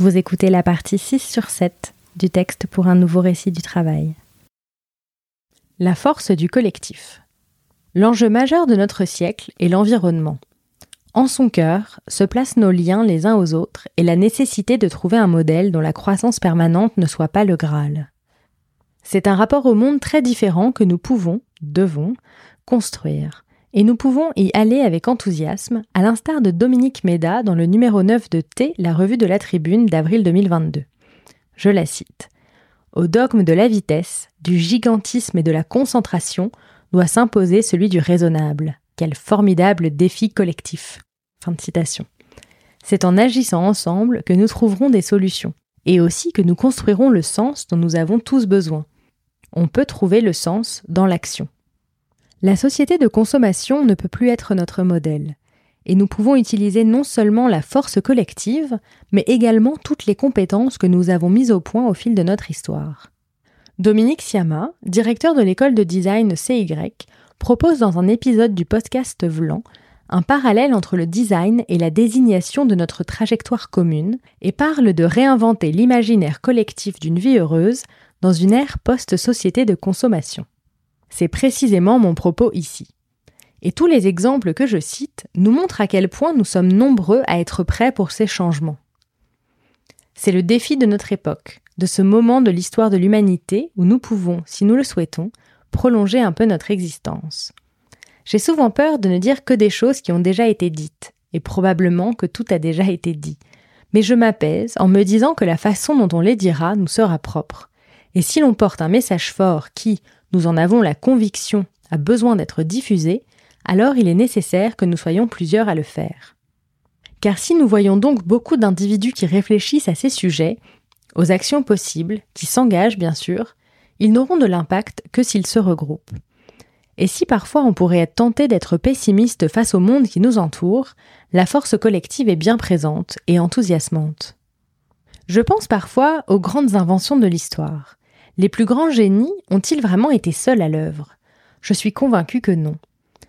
Vous écoutez la partie 6 sur 7 du texte pour un nouveau récit du travail. La force du collectif. L'enjeu majeur de notre siècle est l'environnement. En son cœur se placent nos liens les uns aux autres et la nécessité de trouver un modèle dont la croissance permanente ne soit pas le Graal. C'est un rapport au monde très différent que nous pouvons, devons, construire. Et nous pouvons y aller avec enthousiasme, à l'instar de Dominique Méda dans le numéro 9 de T, la revue de la Tribune d'avril 2022. Je la cite. Au dogme de la vitesse, du gigantisme et de la concentration doit s'imposer celui du raisonnable. Quel formidable défi collectif. Fin de citation. C'est en agissant ensemble que nous trouverons des solutions, et aussi que nous construirons le sens dont nous avons tous besoin. On peut trouver le sens dans l'action. La société de consommation ne peut plus être notre modèle, et nous pouvons utiliser non seulement la force collective, mais également toutes les compétences que nous avons mises au point au fil de notre histoire. Dominique Siama, directeur de l'école de design CY, propose dans un épisode du podcast Vlan un parallèle entre le design et la désignation de notre trajectoire commune et parle de réinventer l'imaginaire collectif d'une vie heureuse dans une ère post-société de consommation. C'est précisément mon propos ici. Et tous les exemples que je cite nous montrent à quel point nous sommes nombreux à être prêts pour ces changements. C'est le défi de notre époque, de ce moment de l'histoire de l'humanité où nous pouvons, si nous le souhaitons, prolonger un peu notre existence. J'ai souvent peur de ne dire que des choses qui ont déjà été dites, et probablement que tout a déjà été dit. Mais je m'apaise en me disant que la façon dont on les dira nous sera propre. Et si l'on porte un message fort qui, nous en avons la conviction, a besoin d'être diffusé, alors il est nécessaire que nous soyons plusieurs à le faire. Car si nous voyons donc beaucoup d'individus qui réfléchissent à ces sujets, aux actions possibles, qui s'engagent bien sûr, ils n'auront de l'impact que s'ils se regroupent. Et si parfois on pourrait être tenté d'être pessimiste face au monde qui nous entoure, la force collective est bien présente et enthousiasmante. Je pense parfois aux grandes inventions de l'histoire. Les plus grands génies ont-ils vraiment été seuls à l'œuvre? Je suis convaincu que non.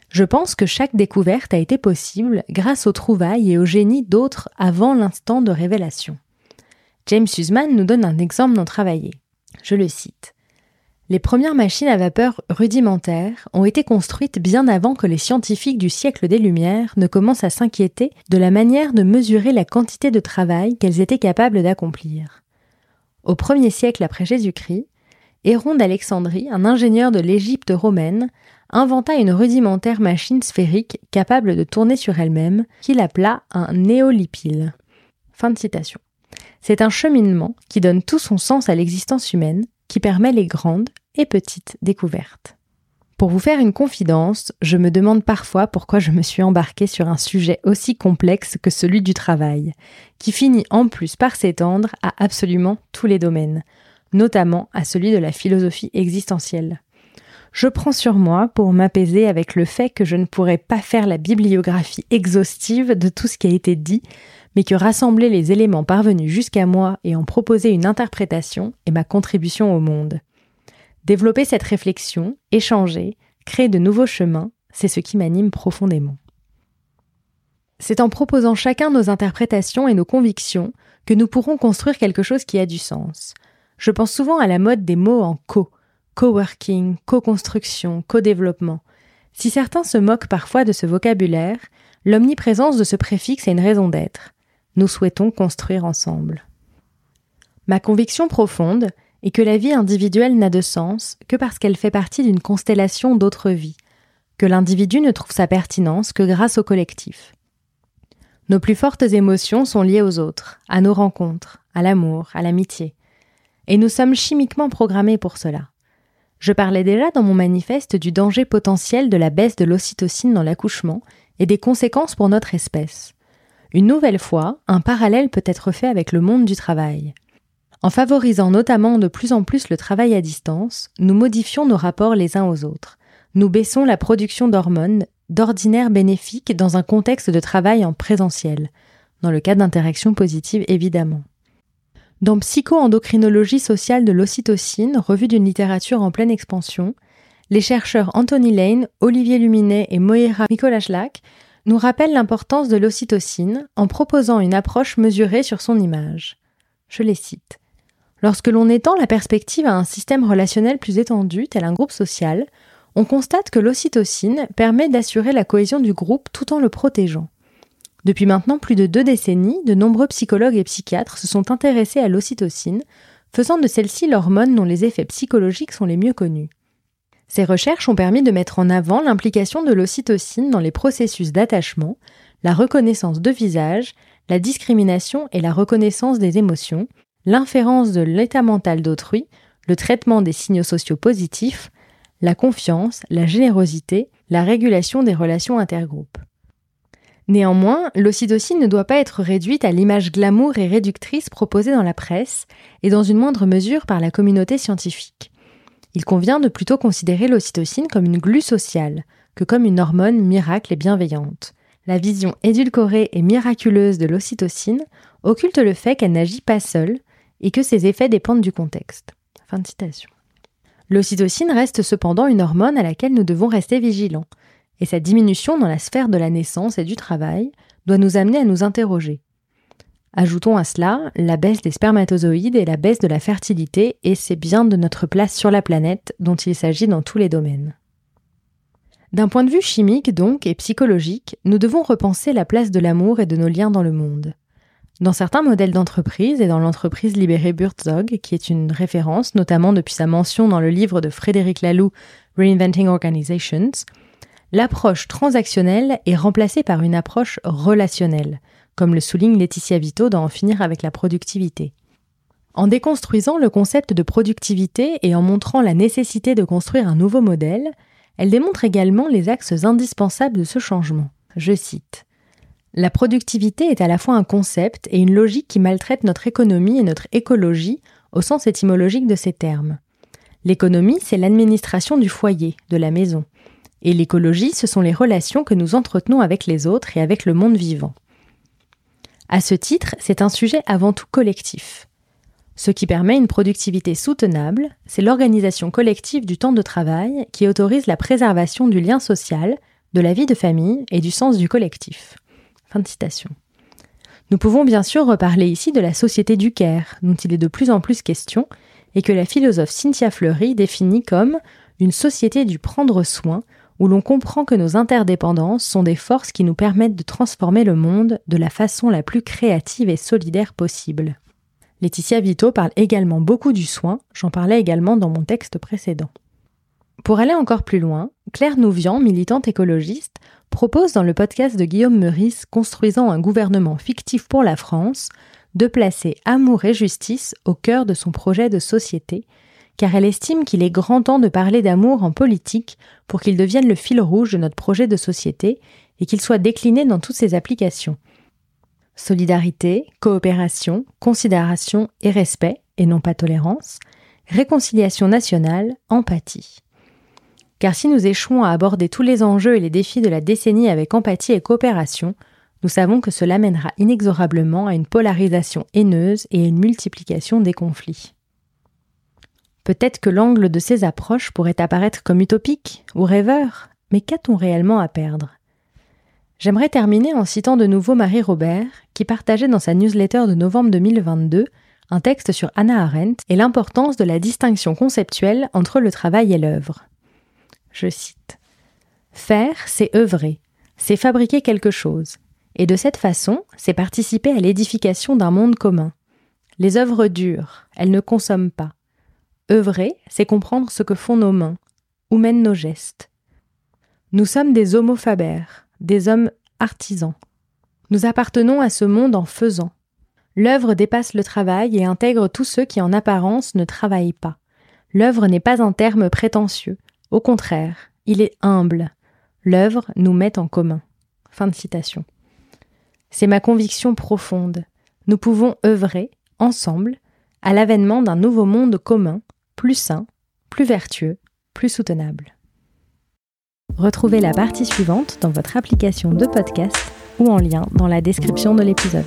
Je pense que chaque découverte a été possible grâce aux trouvailles et au génie d'autres avant l'instant de révélation. James Huseman nous donne un exemple non travaillé. Je le cite. Les premières machines à vapeur rudimentaires ont été construites bien avant que les scientifiques du siècle des Lumières ne commencent à s'inquiéter de la manière de mesurer la quantité de travail qu'elles étaient capables d'accomplir. Au premier siècle après Jésus-Christ, Héron d'Alexandrie, un ingénieur de l'Égypte romaine, inventa une rudimentaire machine sphérique capable de tourner sur elle-même, qu'il appela un néolipile. C'est un cheminement qui donne tout son sens à l'existence humaine, qui permet les grandes et petites découvertes. Pour vous faire une confidence, je me demande parfois pourquoi je me suis embarquée sur un sujet aussi complexe que celui du travail, qui finit en plus par s'étendre à absolument tous les domaines, notamment à celui de la philosophie existentielle. Je prends sur moi pour m'apaiser avec le fait que je ne pourrais pas faire la bibliographie exhaustive de tout ce qui a été dit, mais que rassembler les éléments parvenus jusqu'à moi et en proposer une interprétation est ma contribution au monde. Développer cette réflexion, échanger, créer de nouveaux chemins, c'est ce qui m'anime profondément. C'est en proposant chacun nos interprétations et nos convictions que nous pourrons construire quelque chose qui a du sens, je pense souvent à la mode des mots en co, coworking, co-construction, co-développement. Si certains se moquent parfois de ce vocabulaire, l'omniprésence de ce préfixe a une raison d'être. Nous souhaitons construire ensemble. Ma conviction profonde est que la vie individuelle n'a de sens que parce qu'elle fait partie d'une constellation d'autres vies, que l'individu ne trouve sa pertinence que grâce au collectif. Nos plus fortes émotions sont liées aux autres, à nos rencontres, à l'amour, à l'amitié et nous sommes chimiquement programmés pour cela. Je parlais déjà dans mon manifeste du danger potentiel de la baisse de l'ocytocine dans l'accouchement et des conséquences pour notre espèce. Une nouvelle fois, un parallèle peut être fait avec le monde du travail. En favorisant notamment de plus en plus le travail à distance, nous modifions nos rapports les uns aux autres. Nous baissons la production d'hormones, d'ordinaire bénéfiques dans un contexte de travail en présentiel, dans le cas d'interactions positives évidemment. Dans Psycho-endocrinologie sociale de l'ocytocine, revue d'une littérature en pleine expansion, les chercheurs Anthony Lane, Olivier Luminet et Moira Mikolashlak nous rappellent l'importance de l'ocytocine en proposant une approche mesurée sur son image. Je les cite. Lorsque l'on étend la perspective à un système relationnel plus étendu, tel un groupe social, on constate que l'ocytocine permet d'assurer la cohésion du groupe tout en le protégeant. Depuis maintenant plus de deux décennies, de nombreux psychologues et psychiatres se sont intéressés à l'ocytocine, faisant de celle-ci l'hormone dont les effets psychologiques sont les mieux connus. Ces recherches ont permis de mettre en avant l'implication de l'ocytocine dans les processus d'attachement, la reconnaissance de visage, la discrimination et la reconnaissance des émotions, l'inférence de l'état mental d'autrui, le traitement des signaux sociaux positifs, la confiance, la générosité, la régulation des relations intergroupes. Néanmoins, l'ocytocine ne doit pas être réduite à l'image glamour et réductrice proposée dans la presse et dans une moindre mesure par la communauté scientifique. Il convient de plutôt considérer l'ocytocine comme une glue sociale que comme une hormone miracle et bienveillante. La vision édulcorée et miraculeuse de l'ocytocine occulte le fait qu'elle n'agit pas seule et que ses effets dépendent du contexte. L'ocytocine reste cependant une hormone à laquelle nous devons rester vigilants, et sa diminution dans la sphère de la naissance et du travail doit nous amener à nous interroger. Ajoutons à cela la baisse des spermatozoïdes et la baisse de la fertilité, et c'est bien de notre place sur la planète dont il s'agit dans tous les domaines. D'un point de vue chimique donc et psychologique, nous devons repenser la place de l'amour et de nos liens dans le monde. Dans certains modèles d'entreprise et dans l'entreprise libérée Burzog, qui est une référence notamment depuis sa mention dans le livre de Frédéric Laloux Reinventing Organizations, l'approche transactionnelle est remplacée par une approche relationnelle, comme le souligne Laetitia Vito dans En finir avec la productivité. En déconstruisant le concept de productivité et en montrant la nécessité de construire un nouveau modèle, elle démontre également les axes indispensables de ce changement. Je cite La productivité est à la fois un concept et une logique qui maltraite notre économie et notre écologie au sens étymologique de ces termes. L'économie, c'est l'administration du foyer, de la maison. Et l'écologie, ce sont les relations que nous entretenons avec les autres et avec le monde vivant. À ce titre, c'est un sujet avant tout collectif. Ce qui permet une productivité soutenable, c'est l'organisation collective du temps de travail qui autorise la préservation du lien social, de la vie de famille et du sens du collectif. Fin de citation. Nous pouvons bien sûr reparler ici de la société du Caire, dont il est de plus en plus question, et que la philosophe Cynthia Fleury définit comme une société du prendre soin où l'on comprend que nos interdépendances sont des forces qui nous permettent de transformer le monde de la façon la plus créative et solidaire possible. Laetitia Vito parle également beaucoup du soin, j'en parlais également dans mon texte précédent. Pour aller encore plus loin, Claire Nouvian, militante écologiste, propose dans le podcast de Guillaume Meurice Construisant un gouvernement fictif pour la France de placer amour et justice au cœur de son projet de société car elle estime qu'il est grand temps de parler d'amour en politique pour qu'il devienne le fil rouge de notre projet de société et qu'il soit décliné dans toutes ses applications. Solidarité, coopération, considération et respect, et non pas tolérance, réconciliation nationale, empathie. Car si nous échouons à aborder tous les enjeux et les défis de la décennie avec empathie et coopération, nous savons que cela mènera inexorablement à une polarisation haineuse et à une multiplication des conflits. Peut-être que l'angle de ces approches pourrait apparaître comme utopique ou rêveur, mais qu'a-t-on réellement à perdre? J'aimerais terminer en citant de nouveau Marie Robert, qui partageait dans sa newsletter de novembre 2022 un texte sur Anna Arendt et l'importance de la distinction conceptuelle entre le travail et l'œuvre. Je cite Faire, c'est œuvrer, c'est fabriquer quelque chose, et de cette façon, c'est participer à l'édification d'un monde commun. Les œuvres durent, elles ne consomment pas. Œuvrer, c'est comprendre ce que font nos mains, où mènent nos gestes. Nous sommes des homo faber, des hommes artisans. Nous appartenons à ce monde en faisant. L'œuvre dépasse le travail et intègre tous ceux qui en apparence ne travaillent pas. L'œuvre n'est pas un terme prétentieux. Au contraire, il est humble. L'œuvre nous met en commun. Fin de citation. C'est ma conviction profonde. Nous pouvons œuvrer, ensemble, à l'avènement d'un nouveau monde commun plus sain, plus vertueux, plus soutenable. Retrouvez la partie suivante dans votre application de podcast ou en lien dans la description de l'épisode.